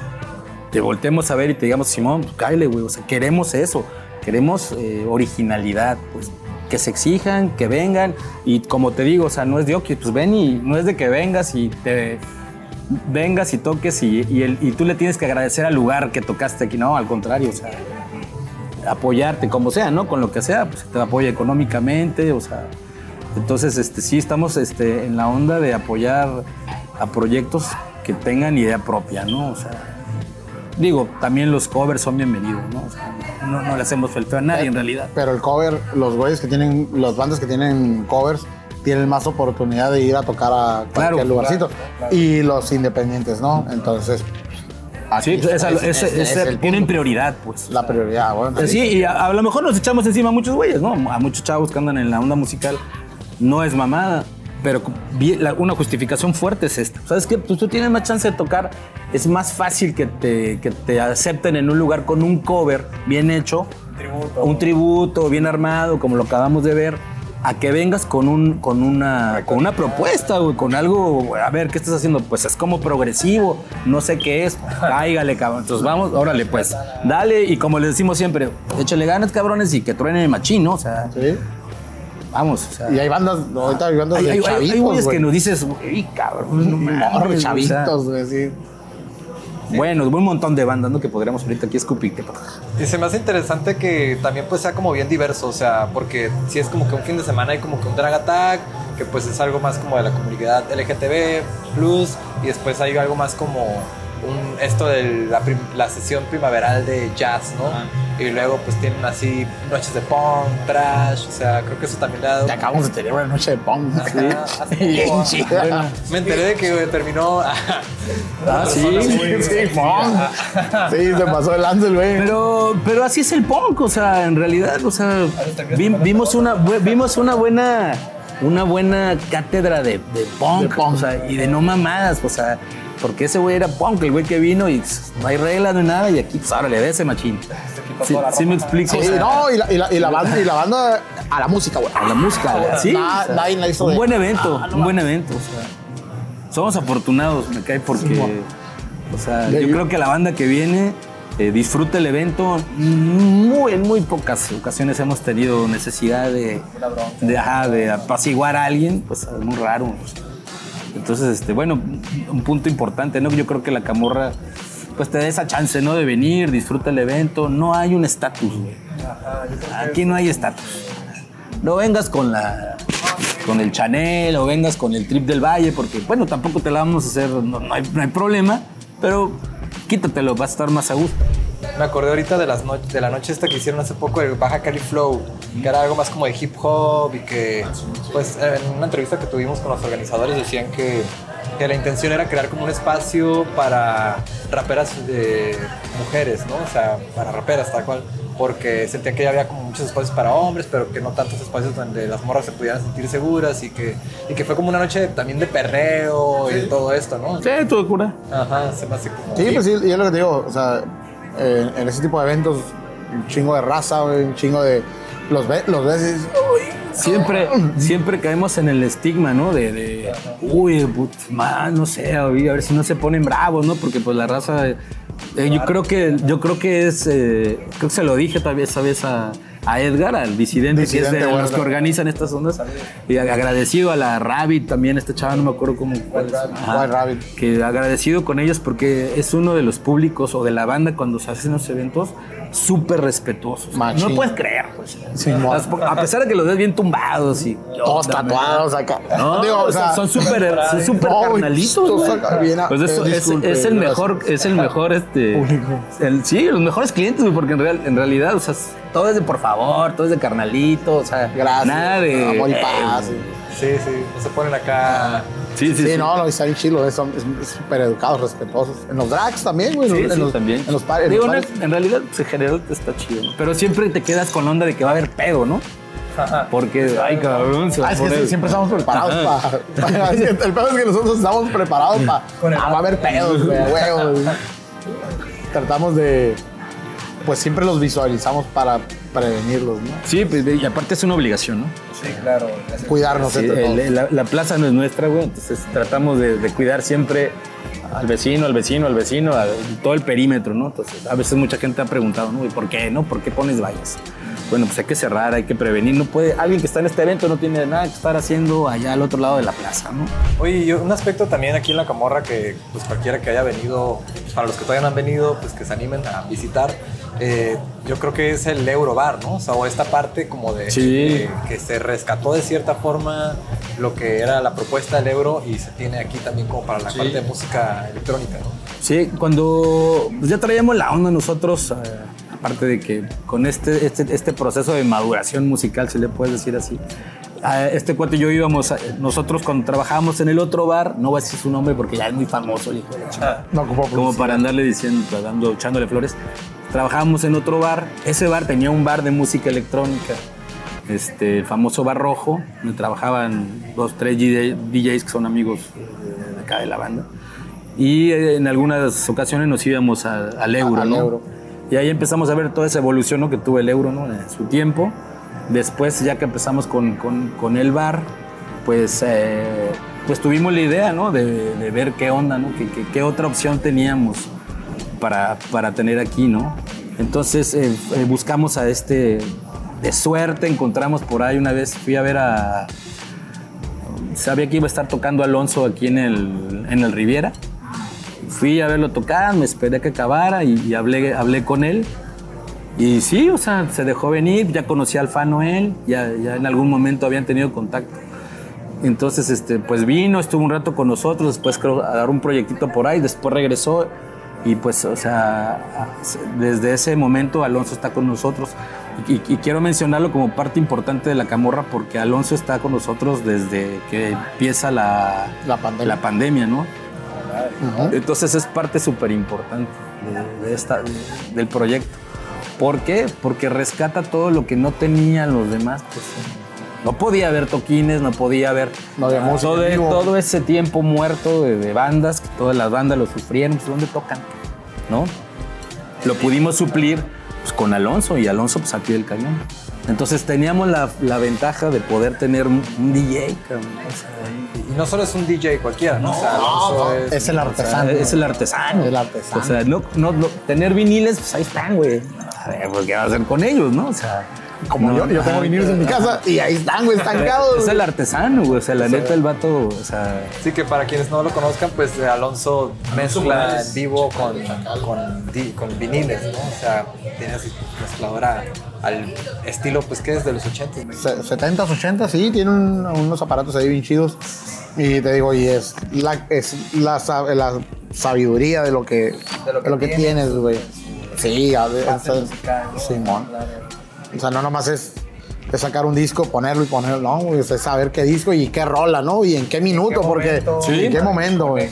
te voltemos a ver y te digamos, Simón, pues, cáele, güey, o sea, queremos eso, queremos eh, originalidad, pues que se exijan, que vengan y como te digo, o sea, no es de, ok, pues ven y no es de que vengas y te vengas y toques y, y tú le tienes que agradecer al lugar que tocaste aquí, no, al contrario, o sea, apoyarte como sea, ¿no? Con lo que sea, pues te apoya económicamente, o sea, entonces este, sí estamos este, en la onda de apoyar a proyectos que tengan idea propia, ¿no? O sea, digo, también los covers son bienvenidos, ¿no? O sea, no, no le hacemos el feo a nadie en realidad. Pero el cover, los güeyes que tienen, las bandas que tienen covers, tienen más oportunidad de ir a tocar a cualquier Claro, lugarcito. Y los independientes, ¿no? Entonces, Sí, aquí pues, esa- es- ese- es- ese- es el tienen prioridad, pues. la prioridad, bueno. Sí, y a, a lo mejor nos echamos encima a muchos güeyes, ¿no? A muchos chavos que andan en la onda musical. No es mamada, pero una justificación fuerte es esta. ¿Sabes qué? Pues tú tienes más chance de tocar. Es más fácil que te, que te acepten en un lugar con un cover bien hecho, un tributo bien armado, como lo acabamos de ver, a que vengas con, un, con, una, con una propuesta, güey, con algo, a ver, ¿qué estás haciendo? Pues es como progresivo, no sé qué es, [LAUGHS] cáigale, cabrón. Entonces vamos, órale, pues, dale, y como les decimos siempre, échale ganas, cabrones, y que truene el machín, ¿no? O sea, Sí. Vamos, o sea. Y hay bandas, ahorita hay bandas hay, de hay- hay- hay chavitos, güeyes güey. que nos dices, güey, cabrón, no mames, Morro, o sea, chavitos, güey, sí. Bueno, un montón de bandas, ¿no? Que podríamos ahorita aquí escupirte. Y se me hace interesante que también pues sea como bien diverso, o sea, porque si es como que un fin de semana hay como que un drag attack, que pues es algo más como de la comunidad LGTB plus, y después hay algo más como un, esto de la, prim- la sesión primaveral de jazz, ¿no? Y luego pues tienen así noches de punk, trash, o sea, creo que eso también le ha dado... Ya acabamos de tener una noche de punk. Ajá, Bien chida. ajá. Me enteré de que terminó... Ah, sí. Sí, punk. Sí, se pasó el Ansel, güey. Pero, pero así es el punk, o sea, en realidad, o sea, vi- vimos una, vimos una buena, una buena cátedra de, de punk, De punk. o sea, y de no mamadas, o sea, porque ese güey era punk, el güey que vino y no hay reglas, no hay nada, y aquí, pues, órale, de ese machín. Sí, sí me explico. Sí, o sea, no, y la, y, la, y, la banda, y la banda a la música, güey. a la música, güey, sí. Na- o sea, nadie la hizo un buen evento, Ah, no un buen evento, o sea, somos afortunados, me cae porque, o sea, yo creo que la banda que viene eh, disfruta el evento. Muy, en muy pocas ocasiones hemos tenido necesidad de, de, ajá, de apaciguar a alguien, pues es muy raro. o sea. Entonces, este, bueno, un punto importante, ¿no? Yo creo que la camorra, pues te da esa chance, ¿no? De venir, disfruta el evento. No hay un estatus, güey. Aquí no hay estatus. No vengas con la con el Chanel o vengas con el Trip del Valle, porque, bueno, tampoco te la vamos a hacer, no, no hay, no hay problema, pero quítatelo, vas a estar más a gusto. Me acordé ahorita de, las no- de la noche esta que hicieron hace poco, el Baja Cali Flow, que era algo más como de hip hop y que, pues, en una entrevista que tuvimos con los organizadores decían que, que la intención era crear como un espacio para raperas de mujeres, ¿no? O sea, para raperas tal cual, porque sentían que ya había como muchos espacios para hombres, pero que no tantos espacios donde las morras se pudieran sentir seguras y que, y que fue como una noche también de perreo y todo esto, ¿no? Sí, todo cura. Ajá, se me hace como... Sí, pues sí, y es lo que te digo, o sea, en, en ese tipo de eventos, un chingo de raza, un chingo de. Los, ve, los ves siempre, [LAUGHS] siempre caemos en el estigma, ¿no? De, de uy, put- man, no sé, a ver si no se ponen bravos, ¿no? Porque pues la raza, eh, yo creo que, yo creo que es, eh, creo que se lo dije esa vez a, a Edgar, al disidente, que es de los que organizan estas ondas, y agradecido a la Rabbit también, esta chava, no me acuerdo cómo. cuál. Ajá. Rabbit. Que agradecido con ellos porque es uno de los públicos o de la banda cuando se hacen los eventos súper respetuosos. Machín. No puedes creer, pues. Sí, a pesar de que los ves bien tumbados y [LAUGHS] Todos tatuados acá. no, Digo, o son- sea, son súper [LAUGHS] no, güey, carnalitos. bien Pues eso eh, es, el mejor, es el mejor este el- sí, los mejores clientes, porque en, real- en realidad, o sea, todo es de por favor, todo es de carnalito, o sea, Gracias. nada de Amor y eh, paz. Sí, sí, no se ponen acá. Sí, sí, Sí, sí. no, no, está bien chido, son súper educados, respetuosos. En los drags también, güey. Sí, en sí, los, también. En los par- en Digo, los pares. en realidad, en general está chido. ¿no? Pero siempre te quedas con la onda de que va a haber pedo, ¿no? Porque, ay, cabrón, se va Ah, a es que poner- sí, siempre estamos preparados para. [LAUGHS] el pedo es que nosotros estamos preparados para. Ah, va a haber pedos, güey, huevos. [LAUGHS] Tratamos de. Pues siempre los visualizamos para prevenirlos, ¿no? Sí, pues, y aparte es una obligación, ¿no? Sí, claro. Cuidarnos Sí, entre todos. la, la plaza no es nuestra, güey, entonces tratamos de, de cuidar siempre al vecino, al vecino, al vecino, a todo el perímetro, ¿no? Entonces, a veces mucha gente ha preguntado, ¿no? ¿Y por qué, no? ¿Por qué pones vallas? Bueno, pues hay que cerrar, hay que prevenir. No puede, alguien que está en este evento no tiene nada que estar haciendo allá al otro lado de la plaza, ¿no? Oye, y un aspecto también aquí en la Camorra que pues cualquiera que haya venido, para los que todavía no han venido, pues que se animen a visitar, eh, yo creo que es el Eurobar, ¿no? O sea, o esta parte como de Sí. de que se rescató de cierta forma lo que era la propuesta del euro y se tiene aquí también como para la parte de música electrónica, ¿no? Sí, cuando pues, ya traíamos la onda nosotros, eh, aparte de que con este, este, este proceso de maduración musical, si le puedes decir así, a este cuate y yo íbamos, a- nosotros cuando trabajábamos en el otro bar, no voy a decir su nombre porque ya es muy famoso el hijo de la chingada, No ocupo como para andarle diciendo, dando, echándole flores. Trabajábamos en otro bar, ese bar tenía un bar de música electrónica, este, el famoso bar rojo, donde trabajaban dos, tres DJ DJs que son amigos de acá de la banda. Y eh, en algunas ocasiones nos íbamos a- al euro, al ¿no? euro. Y ahí empezamos a ver toda esa evolución ¿no? que tuvo el euro ¿no? en su tiempo. Después, ya que empezamos con, con- con el bar, pues, eh, pues tuvimos la idea ¿no? de, de ver qué onda, ¿no? qué, qué- otra opción teníamos para, para tener aquí. ¿no? Entonces eh, eh, buscamos a este, de suerte, encontramos por ahí una vez, fui a ver a... Sabía que iba a estar tocando Alonso aquí en el, en el Riviera. Fui a verlo tocar, me esperé a que acabara y, y hablé, hablé con él. Y sí, o sea, se dejó venir, ya conocí al Fano él, ya, ya en algún momento habían tenido contacto. Entonces, este, pues vino, estuvo un rato con nosotros, después creo a dar un proyectito por ahí, después regresó y pues, o sea, desde ese momento Alonso está con nosotros. Y, y- y quiero mencionarlo como parte importante de la camorra porque Alonso está con nosotros desde que empieza la, La pandemia. la pandemia, ¿no? Entonces es parte súper importante de, de esta- de- del proyecto. ¿Por qué? Porque rescata todo lo que no tenían los demás. Pues, no podía haber toquines, no podía haber No había música todo, vivo. todo ese tiempo muerto de, de bandas, que todas las bandas lo sufrieron, pues ¿dónde tocan? ¿No? Lo pudimos suplir pues, con Alonso y Alonso pues al pie del cañón. Entonces teníamos la, la ventaja de poder tener un, un DJ, cabrón. O sea, Y, y no solo es un DJ cualquiera, ¿no? O sea, Alonso es, Es el o sea, artesano. es el artesano. El artesano. O sea, no, no, no- tener viniles, pues ahí están, güey. A ver, pues, ¿qué va a hacer con ellos, no? O sea, Como no, yo, yo tengo ajá. vinilos en mi casa y ahí están, güey, estancados. Es el artesano, güey. O sea, la neta, el vato, o sea, Sí, que para quienes no lo conozcan, pues Alonso mezcla en vivo con, con, con viniles, ¿no? O sea, tiene así mezcladora al estilo, pues, que es de los 80. ¿no? Se- 70s, 80s, sí, tiene un- unos aparatos ahí bien chidos. Y te digo, y es la, es la, la sabiduría de lo que, de lo que, tienes, güey. Sí, a ver, o sea, Simón. O sea, no nomás es, es sacar un disco, ponerlo y ponerlo, no, güey, es saber qué disco y qué rola, ¿no? Y en qué minuto, porque. Sí. En qué momento, güey.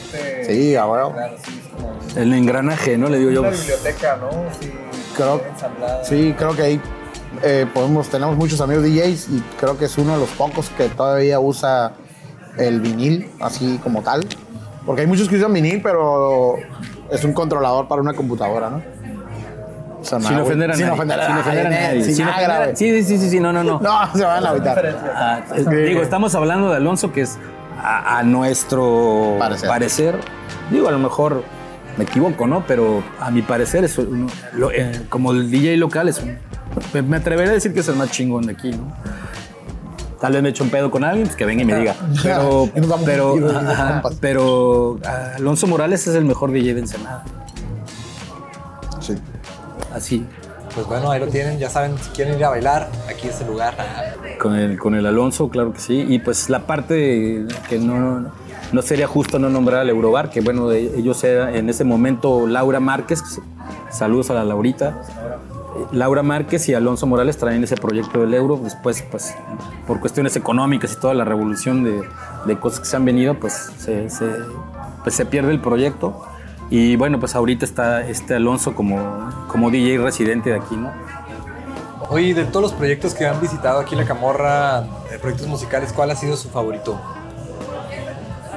Sí, a huevo. el engranaje, ¿no? Le digo yo. pues, biblioteca, ¿no? Sí, Creo, sí, creo que ahí eh, podemos, tenemos muchos amigos DJs y creo que es uno de los pocos que todavía usa el vinil, así como tal. Porque hay muchos que usan vinil, pero es un controlador para una computadora, ¿no? sea, Sin ofender a Sin nadie. ofender a Sin ofender a nadie, sin ofender a-. Sí, sí, sí, sí, no, no, no. [LAUGHS] No, se van a agüitar. Ah, es- digo, estamos hablando de Alonso que es a, a nuestro Parecer. parecer. Digo, a lo mejor me equivoco, ¿no? Pero a mi parecer es uno- lo- eh, como el DJ local es un, me, me atreveré a decir que es el más chingón de aquí, ¿no? Tal vez me eche un pedo con alguien, pues que venga y me diga. [LAUGHS] Pero, pero, ajá, pero ah, Alonso Morales es el mejor DJ de Ensenada. Sí. Así, Pues bueno, ahí lo tienen. Ya saben, si quieren ir a bailar, aquí es el lugar. con el, con el Alonso, claro que sí. Y pues la parte que no, no sería justo no nombrar al Eurobar, que bueno, de- ellos eran en ese momento Laura Márquez, saludos a la Laurita. Laura Márquez y Alonso Morales traen ese proyecto del euro. Después, pues, por cuestiones económicas y toda la revolución de, de cosas que se han venido, pues se, pues se pierde el proyecto. Y bueno, pues ahorita está este Alonso como, como DJ residente de aquí, ¿no? Oye, de todos los proyectos que han visitado aquí en La Camorra, de proyectos musicales, ¿cuál ha sido su favorito?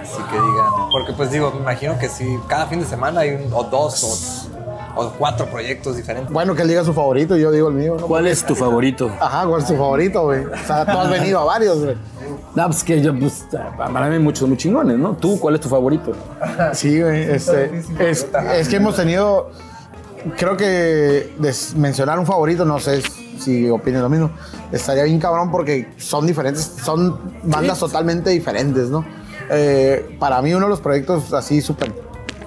Así que digan. Porque pues digo, me imagino que si cada fin de semana hay un- o dos o, o cuatro proyectos diferentes. Bueno, que él diga su favorito y yo digo el mío, ¿no? ¿Cuál es tu favorito? Ajá, ¿cuál es tu favorito, güey? O sea, tú has venido a varios, güey. No, pues que yo, pues, para mí hay muchos muy chingones, ¿no? ¿Tú cuál es tu favorito? Sí, güey. Este, es, es que hemos tenido, creo que des- mencionar un favorito, no sé si opinen lo mismo, estaría bien cabrón porque son diferentes, son bandas totalmente diferentes, ¿no? Eh, para mí uno de los proyectos así súper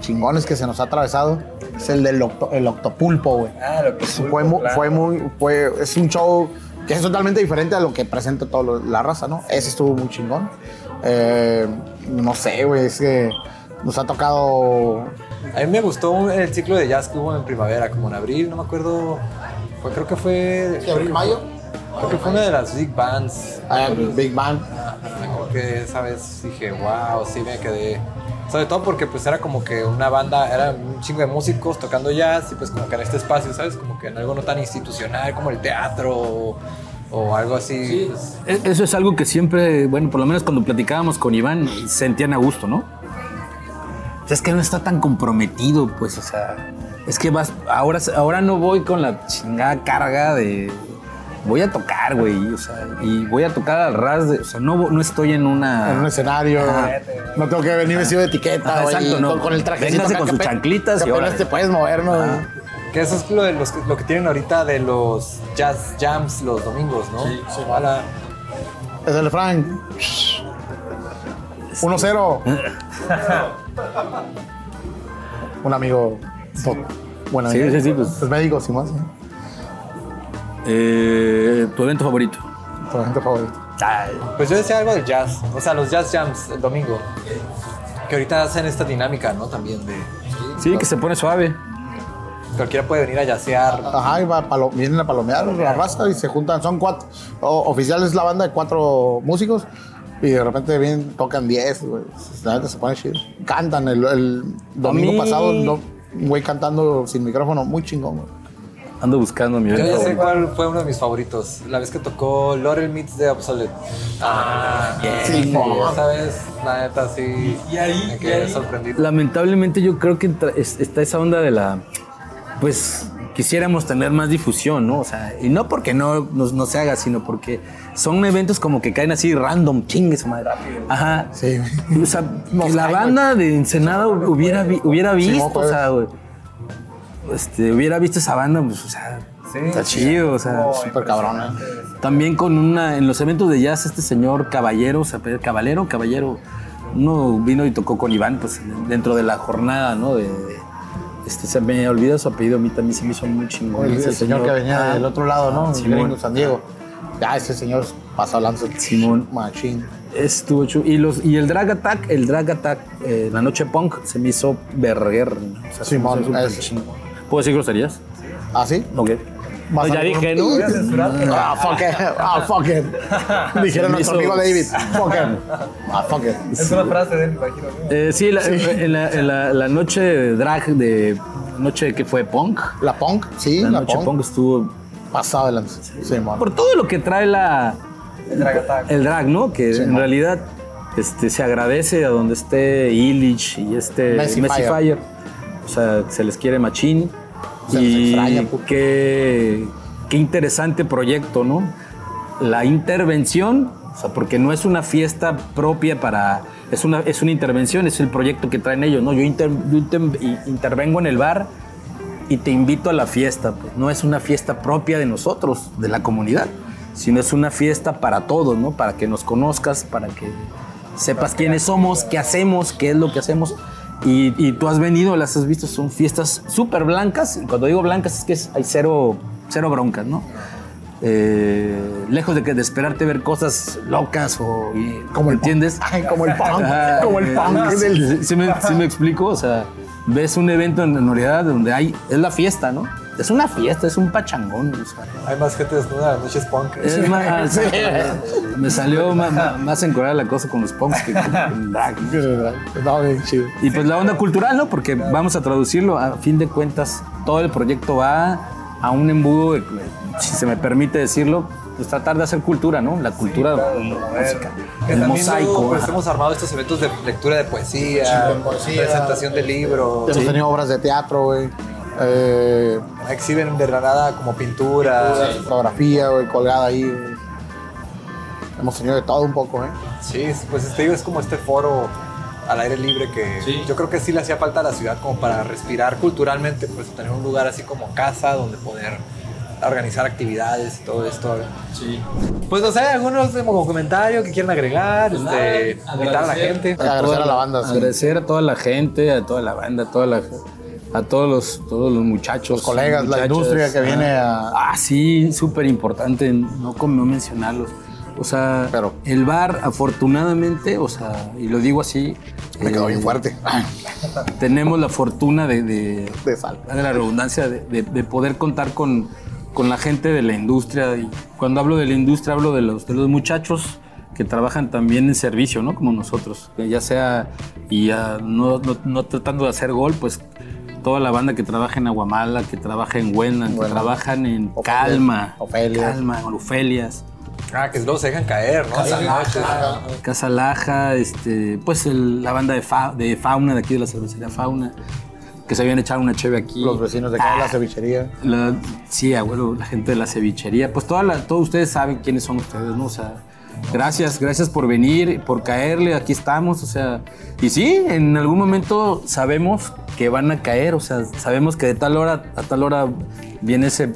chingones que se nos ha atravesado es el del octo- el Octopulpo, güey. Ah, lo que fue, mu- fue muy, fue, es un show que es totalmente diferente a lo que presenta toda la raza, ¿no? Ese estuvo muy chingón. Eh, no sé, güey, es que nos ha tocado. A mí me gustó el ciclo de jazz que hubo en primavera, como en abril, no me acuerdo. Fue, creo que fue. abril, mayo? Creo que fue una de las big bands. Ah, Big Bang. Como que esa vez dije, wow, sí me quedé. Sobre todo porque pues era como que una banda, era un chingo de músicos tocando jazz y pues como que en este espacio, ¿sabes? Como que en algo no tan institucional como el teatro o, o algo así. pues, E- Eso es algo que siempre, bueno, por lo menos cuando platicábamos con Iván, sentían a gusto, ¿no? O sea, es que no está tan comprometido, pues, o sea, es que vas, ahora, ahora no voy con la chingada carga de, voy a tocar, güey, o sea, y voy a tocar al ras de, o sea, no, no estoy en una... En un escenario. Ajá. No tengo que venir vestido de etiqueta, güey. exacto, no. Con, con el trajecito. Véngase con que sus chanclitas y órale. te puedes mover, ¿no? güey? Que eso es lo, de los, que- lo que tienen ahorita de los jazz jams los domingos, ¿no? Sí, sí. Es el Frank. 1-0. [LAUGHS] Un amigo. top. Bueno, Sí, sí, sí, pues. Es médico, sin más. ¿Eh? ¿Tu evento favorito? Tu gente favorito. Pues yo decía algo del jazz, o sea, los jazz jams el domingo. Que ahorita hacen esta dinámica, ¿no? También de. Sí, que se pone suave. Cualquiera puede venir a jazzear. Ajá, y va a palo- vienen a palomear la raza y se juntan. Son cuatro. o- oficial es la banda de cuatro músicos. Y de repente vienen, tocan diez, güey. La neta se pone chido. Cantan. El, el domingo mí- pasado, un güey cantando sin micrófono, muy chingón, güey. Ando buscando mi Yo ya sé cuál fue uno de mis favoritos. La vez que tocó Laurel Meets de Obsolete. Ah, Sí, mo. Esa vez, la neta, sí. Me quedé sorprendido. Lamentablemente yo creo que está esa onda de la, pues quisiéramos tener más difusión, ¿no? O sea, y no porque no, no, no se haga, sino porque son eventos como que caen así random, chingue su madre. Ajá. Sí. O sea, que la banda de Ensenada hubiera, hubiera visto, pues. o sea, güey, este, hubiera visto esa banda, pues, o sea, está chido, o sea. Súper cabrón, ¿eh? También con una, en los eventos de jazz, este señor Caballero, se apellida Caballero, Caballero, uno vino y tocó con Iván, pues dentro de la jornada, ¿no? De, este, se me olvidó su apellido, a mí también se me hizo muy chingón. El, ese el señor que venía Ah, del otro lado, ¿no? Simón. Simón. San Diego. Ya, ese señor pasa hablando. Simón. Machín. Estuvo chulo. Y, los, y el Drag Attack, el Drag Attack, eh, la noche punk, se me hizo verguer. ¿no? O sea, se me Simón, hizo es- chingón. ¿Puedo decir groserías? ¿Ah, sí? Ok. Más ya dije, ¿no? Ah, fuck it. Ah, fuck it. [LAUGHS] Dijeron nuestro amigo David. Fuck it. [LAUGHS] Ah, fuck it. Es una frase de él, imagino. Eh, sí, la, En, la, en la- la noche de drag de... Noche que fue punk. La punk, sí, La la, noche punk. punk estuvo Pasado adelante. Simón. por todo lo que trae la el drag, ¿no? Que Sí, en realidad este, se agradece a donde esté Illich y este Messi Messi Fire. Fire. O sea, se les quiere machín. Se les extraña, qué, qué interesante proyecto, ¿no? La intervención, o sea, porque no es una fiesta propia para. Es una, es una intervención, es el proyecto que traen ellos, ¿no? Yo, inter- yo inter- i- intervengo en el bar y te invito a la fiesta. Pues no es una fiesta propia de nosotros, de la comunidad, sino es una fiesta para todos, ¿no? Para que nos conozcas, para que sepas quiénes somos, qué hacemos, qué es lo que hacemos. Y, y tú has venido, las has visto, son fiestas súper blancas. Y cuando digo blancas es que es- hay cero, cero broncas, ¿no? Eh, lejos de que de esperarte ver cosas locas o Como ¿entiendes? Ay, como el punk, como el eh, punk sí, del- sí, sí me, sí me explico, o sea, ves un evento en, en realidad donde hay, es la fiesta, ¿no? Es una fiesta, es un pachangón, o sea, Hay más gente desnuda, noches punk. es más, [LAUGHS] me salió más, más encorada la cosa con los punks que con [LAUGHS] drag. bien chido. Y pues la onda cultural, ¿no? Porque vamos a traducirlo, a fin de cuentas, todo el proyecto va a un embudo, de, si se me permite decirlo, pues tratar de hacer cultura, ¿no? La cultura, la música, Que el mosaico. pues, hemos armado estos eventos de lectura de poesía, de poesía. presentación de libros, Hemos tenido obras de teatro, güey. Eh, exhiben de la nada como pintura. fotografía, güey, colgada ahí. Hemos tenido de todo un poco, ¿eh? Sí, pues te digo, es como este foro al aire libre que yo creo que sí le hacía falta a la ciudad como para respirar culturalmente, pues tener un lugar así como casa donde poder organizar actividades y todo esto. Sí. Pues no sé, algunos como comentario que quieran agregar, este, invitar a la gente. Agradecer a la banda, sí. Agradecer a toda la gente, a toda la banda, a toda la a todos los todos los muchachos, Los colegas, la industria que viene a- Ah, sí, súper importante no como no mencionarlos. O sea, Pero- el bar afortunadamente, o sea, y lo digo así, Me quedó eh, bien fuerte. [LAUGHS] tenemos la fortuna de, de, De sal. de la redundancia de, de- de poder contar con, con la gente de la industria. Y cuando hablo de la industria, hablo de los, de los muchachos que trabajan también en servicio, ¿no? Como nosotros. Ya sea, y ya no, no- no tratando de hacer gol, pues toda la banda que trabaja en Aguamala, que trabaja en Huenan, que Huenan. trabajan en Ofelia. Calma, Ofelia. Calma, Ofelias. Ah, que luego se dejan caer, ¿no? Esas noches. Casa Laja, este, pues el- la banda de, fa- de Fauna, de aquí de la cervecería Fauna, que se habían echado una cheve aquí. Los vecinos de acá de la cevichería. La- sí, abuelo, la gente de la cevichería. Pues toda la- todos ustedes saben quiénes son ustedes, ¿no? O sea, gracias, gracias por venir, por caerle, aquí estamos, o sea. Y sí, en algún momento sabemos que van a caer, o sea, sabemos que de tal hora a tal hora viene ese, de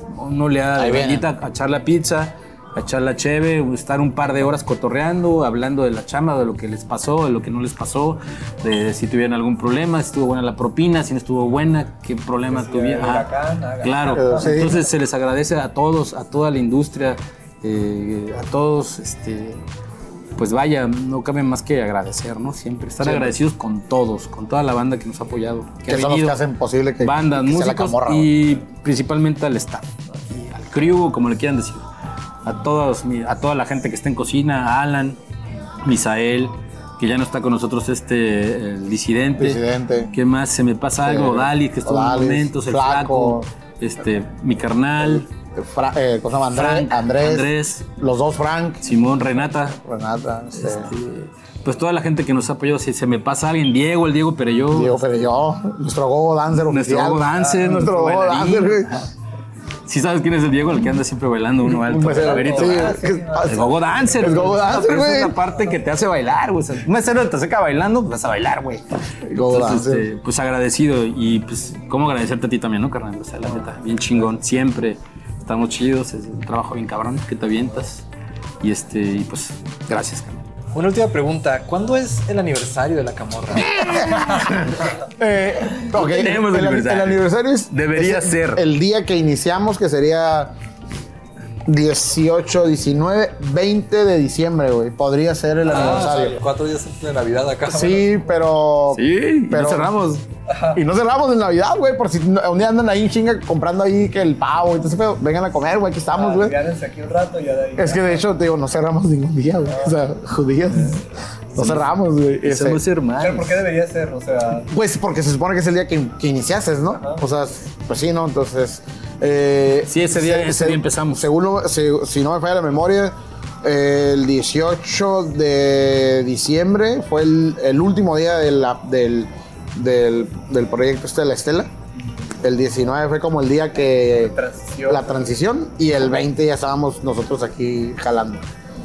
Ahí viene. bendita a echar la pizza, a echar la cheve, estar un par de horas cotorreando, hablando de la chamba, de lo que les pasó, de lo que no les pasó, de si tuvieron algún problema, si estuvo buena la propina, si no estuvo buena, qué problema tuvieron. Huracán, haga. Claro, entonces se les agradece a todos, a toda la industria, eh, a todos, este, pues vaya, no cabe más que agradecer, ¿no? Siempre estar agradecidos con todos, con toda la banda que nos ha apoyado, que, Que ha son los que hacen posible que, bandas, que sea la camorra, y principalmente al staff, y al crew, como le quieran decir, a todos, a toda la gente que está en cocina, a Alan, Misael, que ya no está con nosotros este el disidente. Disidente. ¿Qué más? Se me pasa algo, Dalis, que estuvo en momentos, el Flaco. flaco, este, mi carnal, Fra- eh, ¿cómo se llama? Andrés, Frank, Andrés, Andrés. los dos Frank, Simón, Renata, Renata, este, eh, pues toda la gente que nos ha apoyado. Si se me pasa alguien, Diego, el Diego Pereyó, Diego Perelló, nuestro Gogo Dancer nuestro. Gogo Dancer, nuestro nuestro Gogo. Dancer, güey. Si sabes quién es el Diego, el que anda siempre bailando uno alto, mesero, Verito. sí, Ah, El gogo dancer. El gogo dancer, güey. Es una parte que te hace bailar, güey. O sea, un mesero te saca bailando, pues vas a bailar, güey. El gogo Entonces, dancer. este, pues agradecido y pues, ¿cómo agradecerte a ti también, no, carnal? O sea, la neta, bien chingón. Siempre estamos chidos, es un trabajo bien cabrón que te avientas. Y este, y pues, gracias, carnal. Una última pregunta. ¿Cuándo es el aniversario de la camorra? [LAUGHS] Eh, ok, tenemos el, aniversario. el aniversario es, Debería es ser. el día que iniciamos, que sería 18, 19, 20 de diciembre, güey. Podría ser el aniversario. Cuatro días antes de Navidad acá. Sí, pero. Sí, y pero- no cerramos. Y no cerramos en Navidad, güey, por si un día andan ahí en chinga comprando ahí que el pavo y entonces, pero vengan a comer, güey, aquí estamos, güey. Quédense aquí un rato y ya de ahí. Es que de hecho, te digo, no cerramos ningún día, güey. O sea, judíos. No cerramos, güey. Somos Pero hermanos. ¿por qué debería ser? O sea, Pues porque se supone que es el día que, que iniciaste, ¿no? O sea, pues sí, ¿no? Entonces. Eh, Sí, ese día- ese día empezamos. Según lo- si, si no me falla la memoria, eh, el 18 de diciembre fue el, el último día de la- del, del, del proyecto este de la Estela. El 19 fue como el día que Transición. la transición y el 20 ya estábamos nosotros aquí jalando.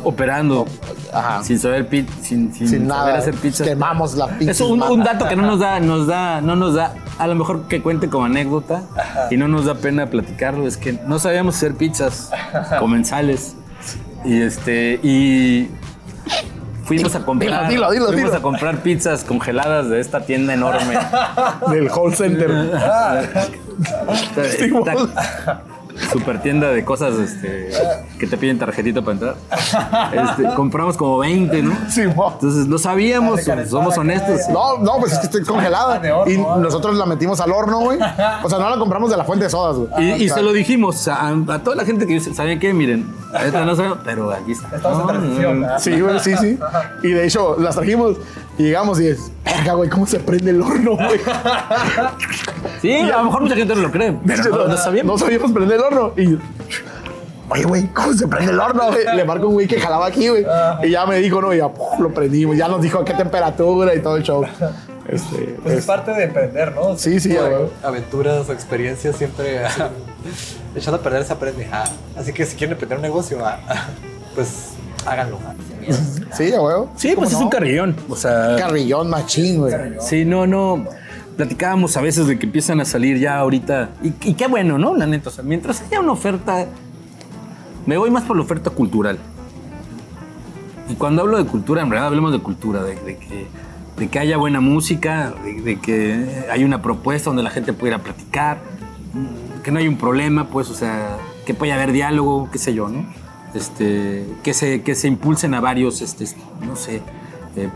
Operando. Ajá. Sin saber pi- sin, sin, Sin saber nada. hacer pizza. Quemamos la pizza. Es un, un dato que no nos da, nos da, no nos da, a lo mejor que cuente como anécdota y no nos da pena platicarlo, es que no sabíamos hacer pizzas comensales. Y este, y fuimos a comprar, Dilo, dilo, dilo, fuimos a comprar pizzas congeladas de esta tienda enorme. [LAUGHS] Del call center. [LAUGHS] Super tienda de cosas este, que te piden tarjetita para entrar. Este, compramos como 20, ¿no? Sí, mo. Entonces no sabíamos, somos honestos. No, no, pues es que estoy congelada. de horno, y ah. nosotros la metimos al horno, güey. O sea, no la compramos de la fuente de sodas, güey. Y, y O sea, se lo dijimos o sea, a, a toda la gente que dice, ¿saben qué? Miren, esta no sabemos, pero aquí está. Estamos en transición. no. ¿ah? Sí, güey, sí, sí. Y de hecho, las trajimos y llegamos y es, güey, ¿cómo se prende el horno, güey? [LAUGHS] Sí, a lo mejor mucha gente no lo cree, pero no, no sabíamos. No sabíamos prender el horno. Y, oye, güey, ¿cómo se prende el horno, güey? Le marco un güey que jalaba aquí, güey. Y ya me dijo, no, y ya puf, lo prendimos. Ya nos dijo a qué temperatura y todo el show. Este, Pues es es- parte de emprender, ¿no? sí, sí, ya, güey. Aventuras o experiencias siempre [LAUGHS] echando a perder se aprende. Ah, así que si quieren emprender un negocio, ah, [LAUGHS] pues háganlo. ah. Sí, ya, güey. Sí, pues es un carrillón. O sea, Carrillón machín, güey. sí, no, no. Platicábamos a veces de que empiezan a salir ya ahorita. Y, qué bueno, ¿no? La neta. O sea, mientras haya una oferta. Me voy más por la oferta cultural. Y cuando hablo de cultura, en realidad hablemos de cultura, de, que, de que haya buena música, de, que hay una propuesta donde la gente pueda platicar, mm, que no hay un problema, pues, o sea, que pueda haber diálogo, qué sé yo, ¿no? Este, que, se, que se impulsen a varios, este, no sé, eh,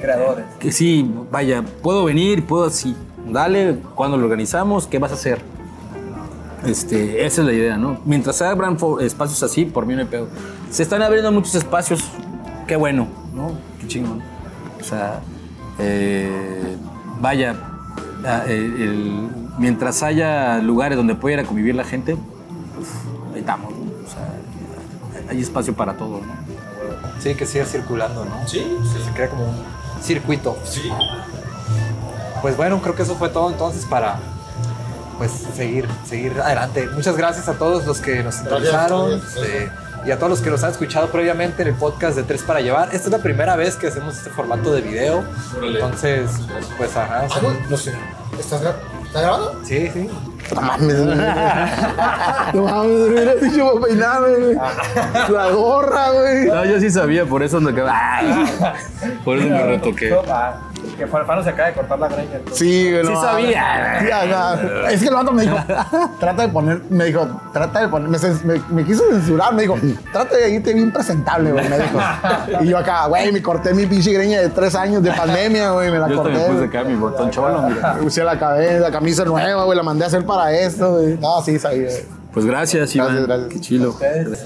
Creadores. que sí, vaya, puedo venir, puedo así, dale, cuando lo organizamos, ¿qué vas a hacer? Este, esa es la idea, ¿no? Mientras se abran espacios así, por mí no hay pedo. Se están abriendo muchos espacios, qué bueno, ¿no? Qué chingón. O sea, eh, vaya, ah, eh, el- mientras haya lugares donde pueda ir a convivir la gente, pues, ahí estamos, hay espacio para todo, ¿no? Sí, que siga circulando, ¿no? Sí. Se crea como un circuito. Sí. Pues bueno, creo que eso fue todo entonces para pues seguir, seguir adelante. Muchas gracias a todos los que nos sintonizaron este, y a todos los que nos han escuchado previamente en el podcast de Tres para Llevar. Esta es la primera vez que hacemos este formato de video. Entonces, pues ajá. sea, No sé. ¿Estás, gra- ¿Estás grabando? sí, sí. [LAUGHS] No mames, güey. No mames, me hubieras dicho para peinarme, güey. [LAUGHS] La gorra, güey. No, yo sí sabía, por eso me ¡Ah! [LAUGHS] Por eso me retoqué. Que Farfano se acaba de cortar la greña. entonces. Sí, güey. Sí no, sabía. Sí. Es que el vato me dijo, [LAUGHS] trata de poner, me dijo, trata de poner, me, me- me quiso censurar, me dijo, trata de irte bien presentable, güey, me dijo. [LAUGHS] Y yo acá, güey, me corté mi pinche greña de tres años de pandemia, güey, me la Yo corté. también puse acá mi botón cholo, mira. Me puse la cabeza, la camisa nueva, güey, la mandé a hacer para esto, güey. No, sí, sabía. güey. Pues gracias, Iván. Gracias, gracias. Qué chilo.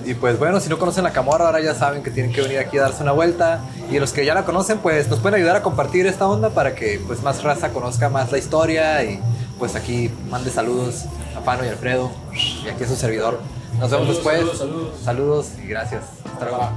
Y pues bueno, si no conocen la Camorra, ahora ya saben que tienen que venir aquí a darse una vuelta. Y los que ya la conocen, pues nos pueden ayudar a compartir esta onda para que pues más raza conozca más la historia y pues aquí mande saludos a Pano y Alfredo y aquí a su servidor. Nos vemos después. Saludos, saludos y gracias. Hasta luego.